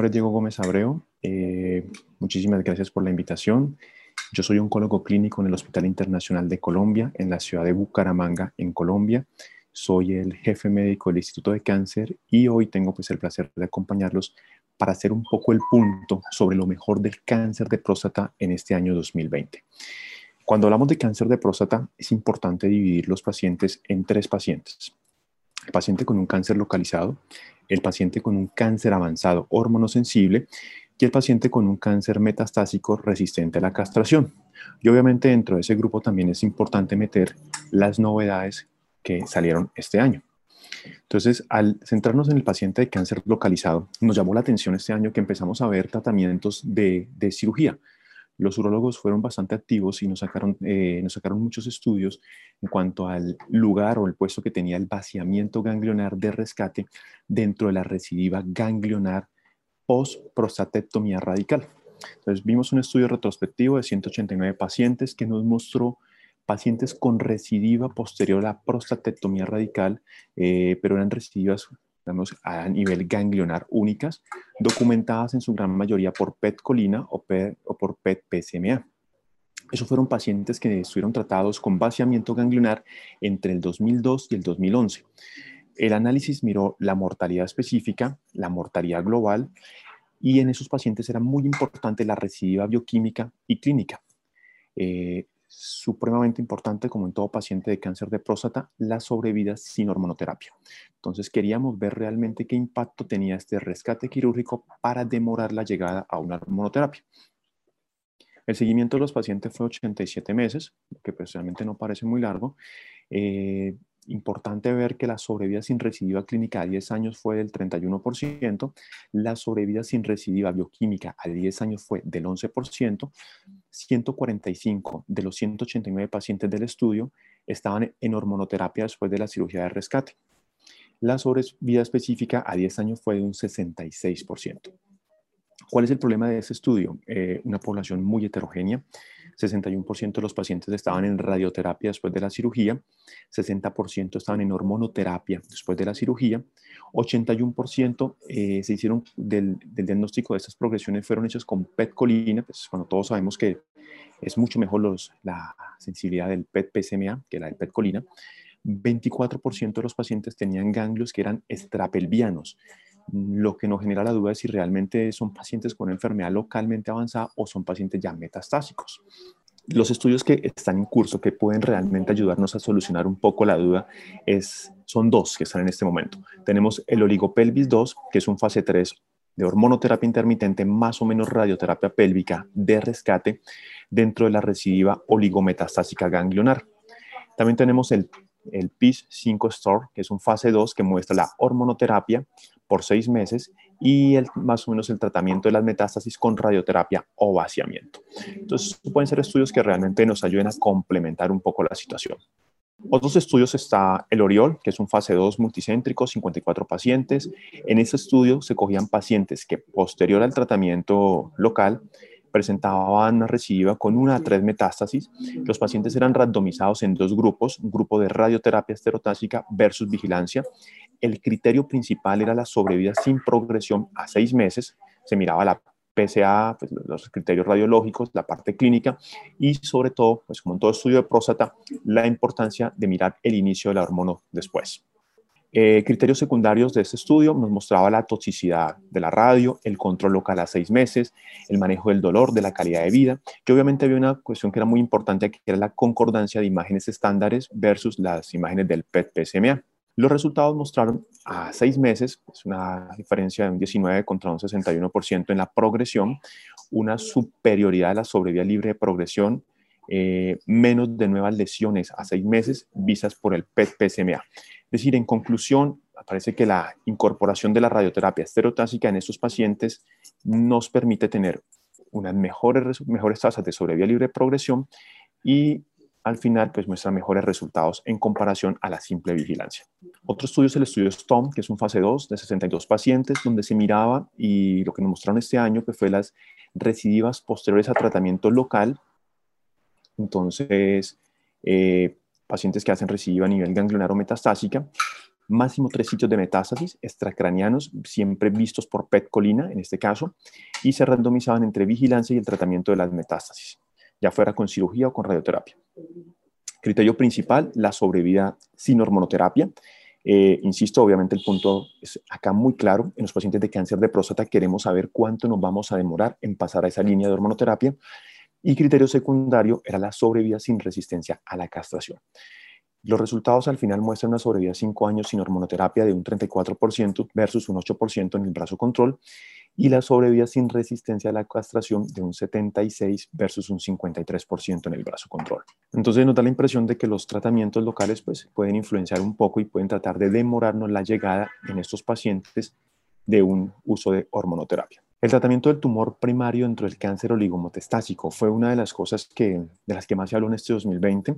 nombre es Diego Gómez Abreu. Eh, muchísimas gracias por la invitación. Yo soy oncólogo clínico en el Hospital Internacional de Colombia, en la ciudad de Bucaramanga, en Colombia. Soy el jefe médico del Instituto de Cáncer y hoy tengo pues el placer de acompañarlos para hacer un poco el punto sobre lo mejor del cáncer de próstata en este año 2020. Cuando hablamos de cáncer de próstata, es importante dividir los pacientes en tres pacientes. El paciente con un cáncer localizado, el paciente con un cáncer avanzado hormonosensible y el paciente con un cáncer metastásico resistente a la castración. Y obviamente dentro de ese grupo también es importante meter las novedades que salieron este año. Entonces, al centrarnos en el paciente de cáncer localizado, nos llamó la atención este año que empezamos a ver tratamientos de, cirugía. Los urólogos fueron bastante activos y nos sacaron, eh, nos sacaron muchos estudios en cuanto al lugar o el puesto que tenía el vaciamiento ganglionar de rescate dentro de la recidiva ganglionar post-prostatectomía radical. Entonces vimos un estudio retrospectivo de 189 pacientes que nos mostró pacientes con recidiva posterior a la prostatectomía radical, eh, pero eran recidivas digamos, a nivel ganglionar únicas, documentadas en su gran mayoría por PET-colina o, o por PET-PSMA. Esos fueron pacientes que estuvieron tratados con vaciamiento ganglionar entre el 2002 y el 2011. El análisis miró la mortalidad específica, la mortalidad global, y en esos pacientes era muy importante la recidiva bioquímica y clínica. Eh, supremamente importante, como en todo paciente de cáncer de próstata, la sobrevida sin hormonoterapia. Entonces queríamos ver realmente qué impacto tenía este rescate quirúrgico para demorar la llegada a una hormonoterapia. El seguimiento de los pacientes fue 87 meses, que personalmente no parece muy largo. Eh, Importante ver que la sobrevida sin recidiva clínica a 10 años fue del 31%, la sobrevida sin recidiva bioquímica a 10 años fue del 11%, 145 de los 189 pacientes del estudio estaban en hormonoterapia después de la cirugía de rescate. La sobrevida específica a 10 años fue de un 66%. ¿Cuál es el problema de ese estudio? Eh, una población muy heterogénea. 61% de los pacientes estaban en radioterapia después de la cirugía, 60% estaban en hormonoterapia después de la cirugía, 81% eh, se hicieron del, diagnóstico de estas progresiones fueron hechos con PET-colina, pues cuando todos sabemos que es mucho mejor los, la sensibilidad del PET-PSMA que la del PET-colina. 24% de los pacientes tenían ganglios que eran extrapelvianos, lo que nos genera la duda es si realmente son pacientes con enfermedad localmente avanzada o son pacientes ya metastásicos. Los estudios que están en curso, que pueden realmente ayudarnos a solucionar un poco la duda, son dos que están en este momento. Tenemos el oligopelvis 2, que es un fase 3 de hormonoterapia intermitente más o menos radioterapia pélvica de rescate dentro de la recidiva oligometastásica ganglionar. También tenemos el, el PIS 5 STOR, que es un fase 2 que muestra la hormonoterapia por seis meses y el, más o menos el tratamiento de las metástasis con radioterapia o vaciamiento. Entonces, pueden ser estudios que realmente nos ayuden a complementar un poco la situación. Otros estudios está el Oriol, que es un fase 2 multicéntrico, 54 pacientes. En ese estudio se cogían pacientes que posterior al tratamiento local presentaban una recidiva con una a tres metástasis. Los pacientes eran randomizados en dos grupos, un grupo de radioterapia esterotásica versus vigilancia. El criterio principal era la sobrevida sin progresión a seis meses. Se miraba la PSA, pues, los criterios radiológicos, la parte clínica y sobre todo, pues como en todo estudio de próstata, la importancia de mirar el inicio de la hormono después. Eh, criterios secundarios de este estudio nos mostraba la toxicidad de la radio, el control local a seis meses, el manejo del dolor, de la calidad de vida, que obviamente había una cuestión que era muy importante, que era la concordancia de imágenes estándares versus las imágenes del PET-PSMA. Los resultados mostraron a seis meses, es una diferencia de un 19 contra un 61% en la progresión, una superioridad de la sobrevida libre de progresión, eh, menos de nuevas lesiones a seis meses vistas por el PET-PSMA. Es decir, en conclusión, parece que la incorporación de la radioterapia estereotásica en estos pacientes nos permite tener unas mejores, mejores tasas de sobrevida libre de progresión y al final pues muestra mejores resultados en comparación a la simple vigilancia. Otro estudio es el estudio STOM, que es un fase 2 de 62 pacientes, donde se miraba y lo que nos mostraron este año que fue las recidivas posteriores a tratamiento local. Entonces, eh, pacientes que hacen recidiva a nivel ganglionar o metastásica, máximo tres sitios de metástasis extracranianos, siempre vistos por PET colina en este caso, y se randomizaban entre vigilancia y el tratamiento de las metástasis, ya fuera con cirugía o con radioterapia. Criterio principal, la sobrevida sin hormonoterapia. Eh, insisto, obviamente el punto es acá muy claro. En los pacientes de cáncer de próstata queremos saber cuánto nos vamos a demorar en pasar a esa línea de hormonoterapia. Y criterio secundario era la sobrevida sin resistencia a la castración. Los resultados al final muestran una sobrevida de 5 años sin hormonoterapia de un 34% versus un 8% en el brazo control y la sobrevida sin resistencia a la castración de un 76 versus un 53% en el brazo control. Entonces nos da la impresión de que los tratamientos locales pues, pueden influenciar un poco y pueden tratar de demorarnos la llegada en estos pacientes de un uso de hormonoterapia. El tratamiento del tumor primario dentro del cáncer oligometastásico fue una de las cosas que, de las que más se habló en este 2020.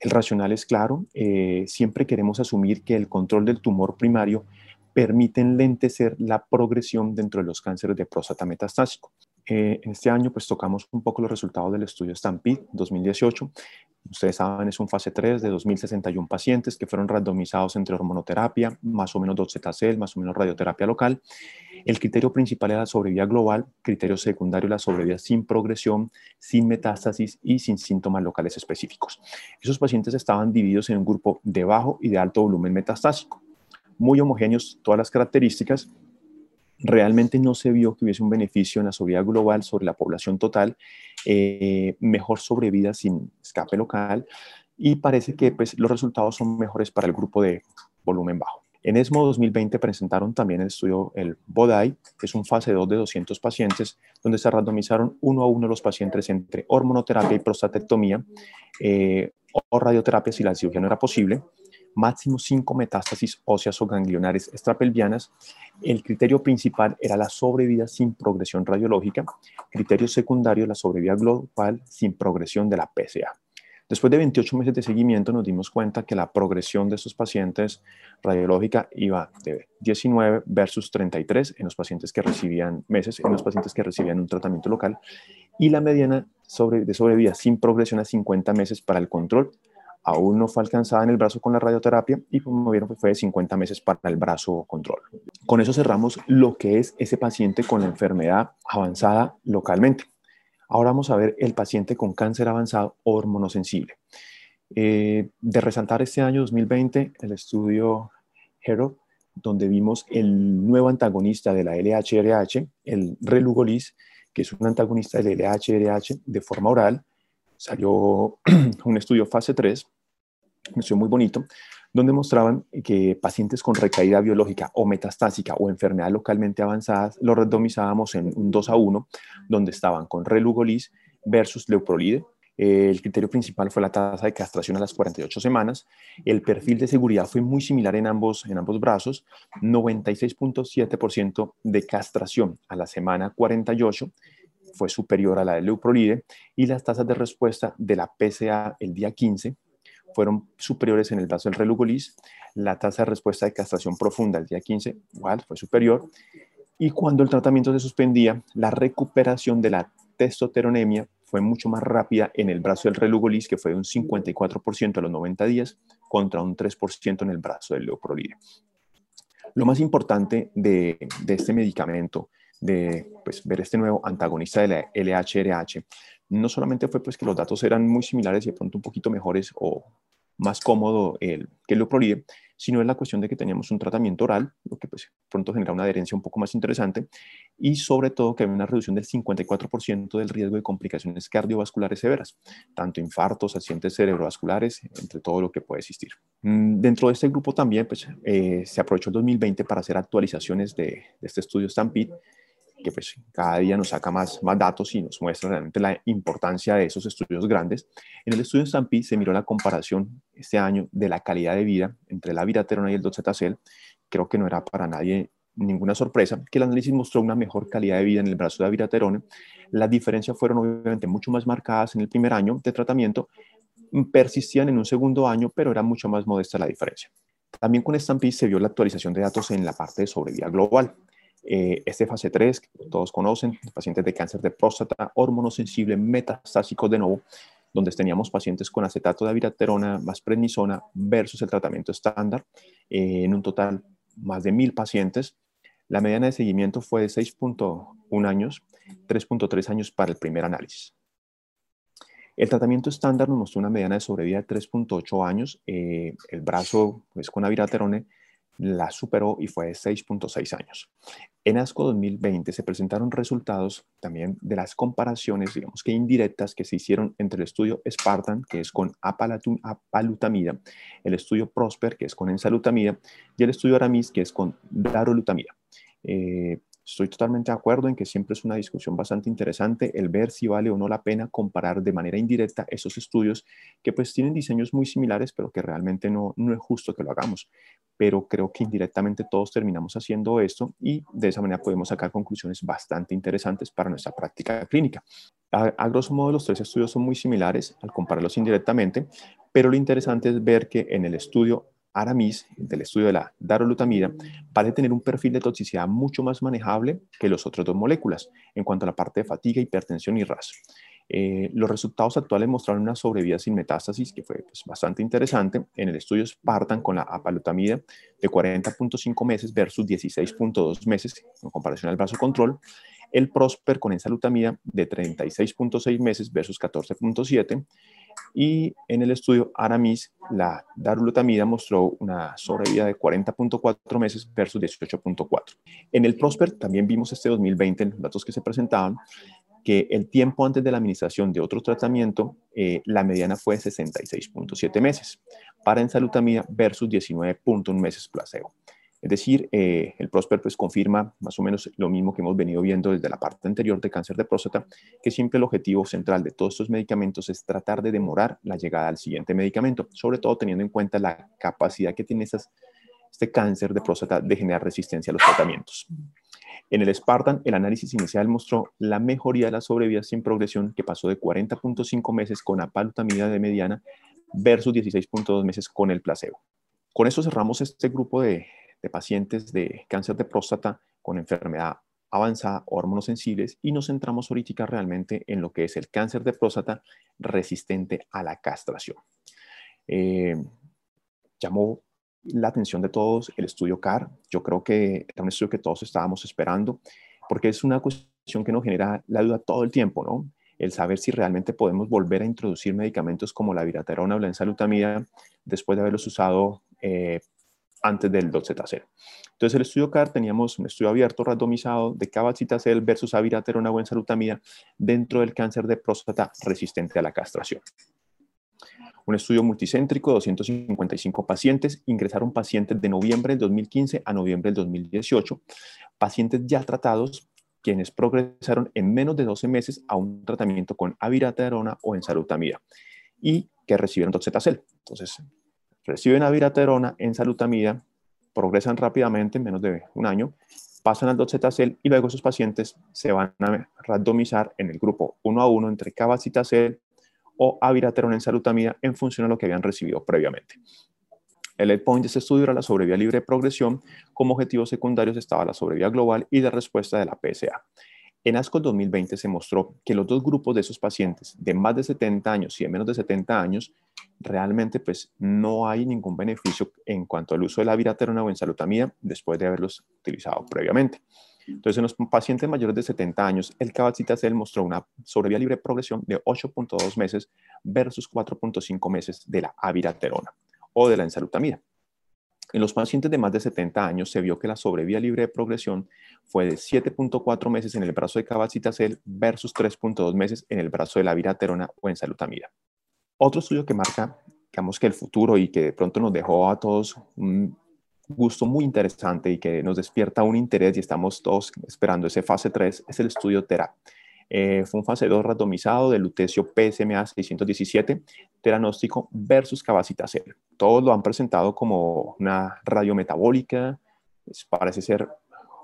El racional es claro, eh, siempre queremos asumir que el control del tumor primario permite enlentecer la progresión dentro de los cánceres de próstata metastásico. Eh, este año pues tocamos un poco los resultados del estudio Stampede 2018. Ustedes saben, es un fase 3 de 2.061 pacientes que fueron randomizados entre hormonoterapia, más o menos docetacel, más o menos radioterapia local el criterio principal era la sobrevida global, criterio secundario la sobrevida sin progresión, sin metástasis y sin síntomas locales específicos. Esos pacientes estaban divididos en un grupo de bajo y de alto volumen metastásico, muy homogéneos todas las características. Realmente no se vio que hubiese un beneficio en la sobrevida global sobre la población total, eh, mejor sobrevida sin escape local y parece que pues, los resultados son mejores para el grupo de volumen bajo. En ESMO 2020 presentaron también el estudio, el BODAI, que es un fase 2 de 200 pacientes, donde se randomizaron uno a uno los pacientes entre hormonoterapia y prostatectomía eh, o radioterapia si la cirugía no era posible, máximo 5 metástasis óseas o ganglionares extrapelvianas. El criterio principal era la sobrevida sin progresión radiológica, criterio secundario la sobrevida global sin progresión de la PSA. Después de 28 meses de seguimiento nos dimos cuenta que la progresión de estos pacientes radiológica iba de 19 versus 33 en los pacientes que recibían meses, en los pacientes que recibían un tratamiento local y la mediana sobre, de sobrevida sin progresión a 50 meses para el control aún no fue alcanzada en el brazo con la radioterapia y como vieron fue de 50 meses para el brazo control. Con eso cerramos lo que es ese paciente con enfermedad avanzada localmente. Ahora vamos a ver el paciente con cáncer avanzado hormonosensible. Eh, de resaltar este año 2020 el estudio HERO, donde vimos el nuevo antagonista de la LHRH, el Relugolis, que es un antagonista del LHRH de forma oral. Salió un estudio fase 3, un estudio muy bonito, donde mostraban que pacientes con recaída biológica o metastásica o enfermedad localmente avanzadas los randomizábamos en un 2 a 1, donde estaban con relugolis versus leuprolide. El criterio principal fue la tasa de castración a las 48 semanas. El perfil de seguridad fue muy similar en ambos, en ambos brazos, 96.7% de castración a la semana 48 fue superior a la de leuprolide y las tasas de respuesta de la PSA el día 15 fueron superiores en el brazo del relugolis. La tasa de respuesta de castración profunda el día 15 igual fue superior. Y cuando el tratamiento se suspendía, la recuperación de la testosteronemia fue mucho más rápida en el brazo del relugolis, que fue de un 54% a los 90 días, contra un 3% en el brazo del leoprolide. Lo más importante de, de este medicamento, de pues, ver este nuevo antagonista de la LHRH, no solamente fue pues que los datos eran muy similares y de pronto un poquito mejores o más cómodo el, que el Loprolide, sino es la cuestión de que teníamos un tratamiento oral, lo que pues pronto genera una adherencia un poco más interesante, y sobre todo que había una reducción del 54% del riesgo de complicaciones cardiovasculares severas, tanto infartos, accidentes cerebrovasculares, entre todo lo que puede existir. Mm, dentro de este grupo también pues, eh, se aprovechó el 2020 para hacer actualizaciones de, de este estudio Stampede, que pues cada día nos saca más, más datos y nos muestra realmente la importancia de esos estudios grandes. En el estudio Stampede se miró la comparación este año de la calidad de vida entre la viraterona y el docetacel. Creo que no era para nadie ninguna sorpresa que el análisis mostró una mejor calidad de vida en el brazo de viraterona. Las diferencias fueron obviamente mucho más marcadas en el primer año de tratamiento, persistían en un segundo año, pero era mucho más modesta la diferencia. También con Stampede se vio la actualización de datos en la parte de sobrevida global. Eh, este fase 3, que todos conocen, pacientes de cáncer de próstata, hormonosensible, metastásico de nuevo, donde teníamos pacientes con acetato de abiraterona más prednisona versus el tratamiento estándar, eh, en un total más de mil pacientes. La mediana de seguimiento fue de 6.1 años, 3.3 años para el primer análisis. El tratamiento estándar nos mostró una mediana de sobrevida de 3.8 años. Eh, el brazo pues, con abiraterone la superó y fue de 6.6 años. En ASCO 2020 se presentaron resultados también de las comparaciones, digamos que indirectas, que se hicieron entre el estudio Spartan, que es con apalutamida, el estudio Prosper, que es con ensalutamida, y el estudio Aramis, que es con darolutamida. Eh, Estoy totalmente de acuerdo en que siempre es una discusión bastante interesante el ver si vale o no la pena comparar de manera indirecta esos estudios que pues tienen diseños muy similares, pero que realmente no, no es justo que lo hagamos. Pero creo que indirectamente todos terminamos haciendo esto y de esa manera podemos sacar conclusiones bastante interesantes para nuestra práctica clínica. A, a grosso modo, los tres estudios son muy similares al compararlos indirectamente, pero lo interesante es ver que en el estudio Aramis, del estudio de la darolutamida, parece tener un perfil de toxicidad mucho más manejable que los otros dos moléculas en cuanto a la parte de fatiga, hipertensión y RAS. Eh, los resultados actuales mostraron una sobrevida sin metástasis que fue pues, bastante interesante. En el estudio Spartan con la apalutamida de 40.5 meses versus 16.2 meses en comparación al brazo control. El Prosper con ensalutamida de 36.6 meses versus 14.7 y en el estudio Aramis, la darolutamida mostró una sobrevida de 40.4 meses versus 18.4. En el Prosper también vimos este 2020, en los datos que se presentaban, que el tiempo antes de la administración de otro tratamiento, eh, la mediana fue 66.7 meses para ensalutamida versus 19.1 meses placebo. Es decir, eh, el Prosper pues confirma más o menos lo mismo que hemos venido viendo desde la parte anterior de cáncer de próstata, que siempre el objetivo central de todos estos medicamentos es tratar de demorar la llegada al siguiente medicamento, sobre todo teniendo en cuenta la capacidad que tiene este cáncer de próstata de generar resistencia a los tratamientos. En el Spartan, el análisis inicial mostró la mejoría de la sobrevida sin progresión que pasó de 40.5 meses con apalutamida de mediana versus 16.2 meses con el placebo. Con esto cerramos este grupo de de pacientes de cáncer de próstata con enfermedad avanzada, hormonos sensibles, y nos centramos ahorita realmente en lo que es el cáncer de próstata resistente a la castración. Eh, llamó la atención de todos el estudio CAR. Yo creo que era un estudio que todos estábamos esperando, porque es una cuestión que nos genera la duda todo el tiempo, ¿no? El saber si realmente podemos volver a introducir medicamentos como la viraterona o la ensalutamida después de haberlos usado eh, antes del docetacel. Entonces, el estudio CAR teníamos un estudio abierto randomizado de cabazitacel versus abiraterona o ensalutamida dentro del cáncer de próstata resistente a la castración. Un estudio multicéntrico, 255 pacientes, ingresaron pacientes de noviembre del 2015 a noviembre del 2018, pacientes ya tratados quienes progresaron en menos de 12 meses a un tratamiento con abiraterona o ensalutamida y que recibieron docetacel. Entonces, reciben aviraterona, ensalutamida, progresan rápidamente en menos de un año, pasan al docetacel y luego esos pacientes se van a randomizar en el grupo uno a uno entre cabazitacel o aviraterona ensalutamida en función a lo que habían recibido previamente. El endpoint de este estudio era la sobrevida libre de progresión. Como objetivos secundarios estaba la sobrevida global y de respuesta de la PSA. En ASCO 2020 se mostró que los dos grupos de esos pacientes de más de 70 años y de menos de 70 años, realmente pues no hay ningún beneficio en cuanto al uso de la viraterona o ensalutamida después de haberlos utilizado previamente. Entonces, en los pacientes mayores de 70 años, el cabazitacel mostró una sobrevida libre progresión de 8.2 meses versus 4.5 meses de la aviraterona o de la ensalutamida. En los pacientes de más de 70 años se vio que la sobrevida libre de progresión fue de 7.4 meses en el brazo de cabazitacel versus 3.2 meses en el brazo de la viraterona o ensalutamida. Otro estudio que marca, digamos que el futuro y que de pronto nos dejó a todos un gusto muy interesante y que nos despierta un interés y estamos todos esperando ese fase 3 es el estudio TERA. Eh, fue un fase 2 randomizado de lutecio PSMA 617, teranóstico versus cabazitacel. Todos lo han presentado como una radiometabólica, parece ser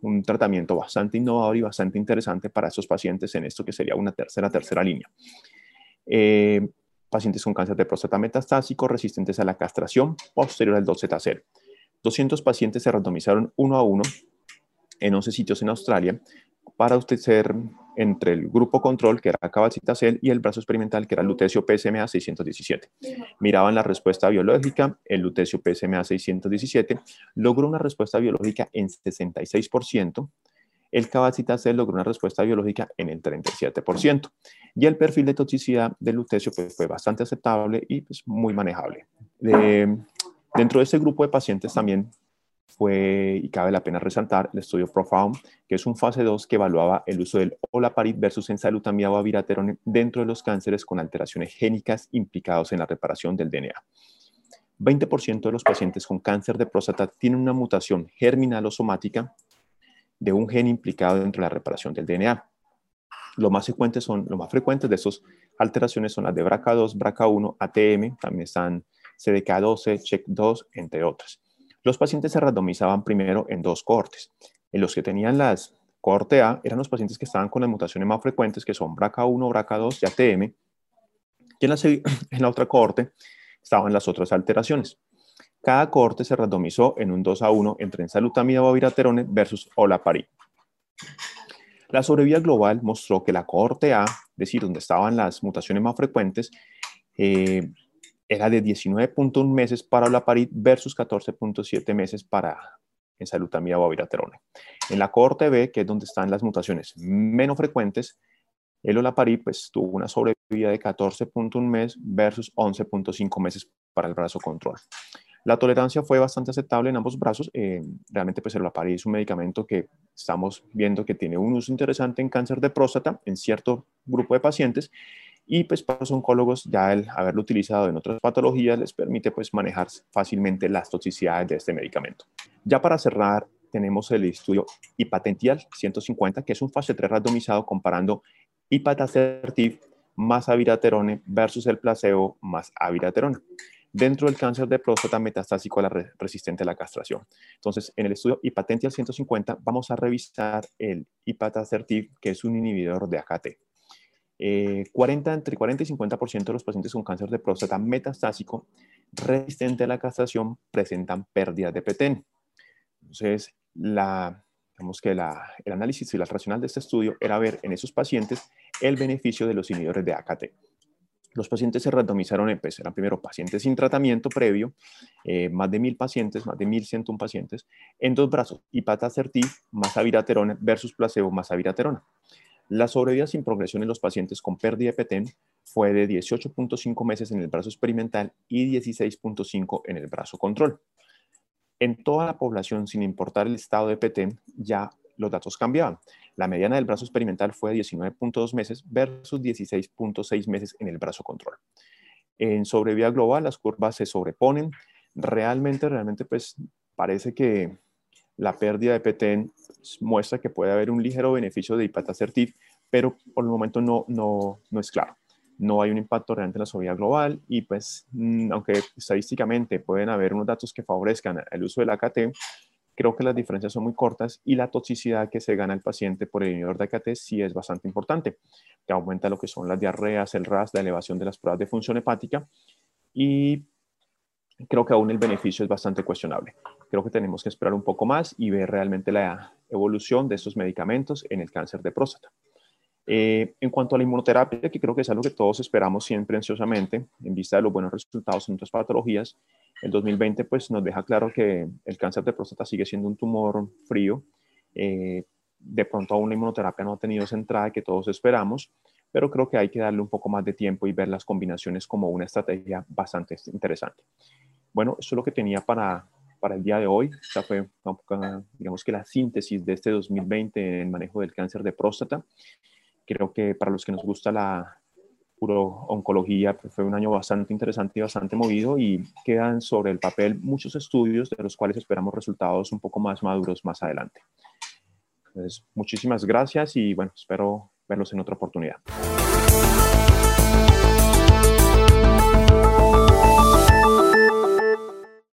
un tratamiento bastante innovador y bastante interesante para estos pacientes en esto que sería una tercera, tercera línea. Eh, pacientes con cáncer de próstata metastásico resistentes a la castración posterior al 2Z0. 200 pacientes se randomizaron uno a uno en 11 sitios en Australia para usted ser entre el grupo control, que era cabazitacel, y el brazo experimental, que era lutecio PSMA 617. Miraban la respuesta biológica, el lutecio PSMA 617 logró una respuesta biológica en 66%, el cabazitacel logró una respuesta biológica en el 37%, y el perfil de toxicidad del lutecio pues, fue bastante aceptable y pues, muy manejable. dentro de este grupo de pacientes también fue, y cabe la pena resaltar, el estudio Profound, que es un fase 2 que evaluaba el uso del olaparib versus ensalutamida o abiraterone dentro de los cánceres con alteraciones génicas implicados en la reparación del DNA. 20% de los pacientes con cáncer de próstata tienen una mutación germinal o somática de un gen implicado dentro de la reparación del DNA. Lo más frecuentes son, lo más de estas alteraciones son las de BRCA2, BRCA1, ATM, también están CDK12, CHEK2, entre otras. Los pacientes se randomizaban primero en dos cohortes. En los que tenían las cohorte A eran los pacientes que estaban con las mutaciones más frecuentes, que son BRCA1, BRCA2 y ATM. Y en la, en la otra cohorte estaban las otras alteraciones. Cada cohorte se randomizó en un 2 a 1 entre ensalutamida o abiraterone versus olaparib. La sobrevida global mostró que la cohorte A, es decir, donde estaban las mutaciones más frecuentes, eh, era de 19.1 meses para olaparib versus 14.7 meses para ensalutamida o abiraterone. En la cohorte B, que es donde están las mutaciones menos frecuentes, el olaparib pues, tuvo una sobrevida de 14.1 meses versus 11.5 meses para el brazo control. La tolerancia fue bastante aceptable en ambos brazos. Eh, realmente, pues el olaparib es un medicamento que estamos viendo que tiene un uso interesante en cáncer de próstata en cierto grupo de pacientes y pues para los oncólogos ya el haberlo utilizado en otras patologías les permite pues manejar fácilmente las toxicidades de este medicamento. Ya para cerrar tenemos el estudio Ipatential 150 que es un fase 3 randomizado comparando ipatacertib más aviraterone versus el placebo más aviraterone dentro del cáncer de próstata metastásico a la resistente a la castración. Entonces, en el estudio Ipatential 150 vamos a revisar el ipatacertib, que es un inhibidor de AKT. 40, eh, entre 40 y 50% de los pacientes con cáncer de próstata metastásico resistente a la castración presentan pérdida de PTEN. Entonces, la, digamos que la, el análisis y la racional de este estudio era ver en esos pacientes el beneficio de los inhibidores de AKT. Los pacientes se randomizaron en, pues, eran primero pacientes sin tratamiento previo, eh, más de mil pacientes, más de 1101 pacientes, en dos brazos, ipatacertib más aviraterona versus placebo más aviraterona. La sobrevida sin progresión en los pacientes con pérdida de PETEN fue de 18.5 meses en el brazo experimental y 16.5 en el brazo control. En toda la población, sin importar el estado de PETEN, ya los datos cambiaban. La mediana del brazo experimental fue de 19.2 meses versus 16.6 meses en el brazo control. En sobrevida global, las curvas se sobreponen. Realmente, realmente, pues parece que la pérdida de PTN muestra que puede haber un ligero beneficio de ipatacertib, pero por el momento no, no, no es claro. No hay un impacto realmente en la sobrevida global y pues, mm, aunque estadísticamente pueden haber unos datos que favorezcan el uso del AKT, creo que las diferencias son muy cortas y la toxicidad que se gana el paciente por el inhibidor de AKT sí es bastante importante, que aumenta lo que son las diarreas, el RAS, la elevación de las pruebas de función hepática y creo que aún el beneficio es bastante cuestionable. Creo que tenemos que esperar un poco más y ver realmente la evolución de estos medicamentos en el cáncer de próstata. Eh, en cuanto a la inmunoterapia, que creo que es algo que todos esperamos siempre ansiosamente, en vista de los buenos resultados en otras patologías, el 2020 pues, nos deja claro que el cáncer de próstata sigue siendo un tumor frío. Eh, de pronto aún la inmunoterapia no ha tenido esa entrada que todos esperamos, pero creo que hay que darle un poco más de tiempo y ver las combinaciones como una estrategia bastante interesante. Bueno, eso es lo que tenía para, para el día de hoy. O sea, fue, digamos que la síntesis de este 2020 en el manejo del cáncer de próstata. Creo que para los que nos gusta la oncología pues fue un año bastante interesante y bastante movido y quedan sobre el papel muchos estudios de los cuales esperamos resultados un poco más maduros más adelante. Entonces, muchísimas gracias y bueno, espero verlos en otra oportunidad.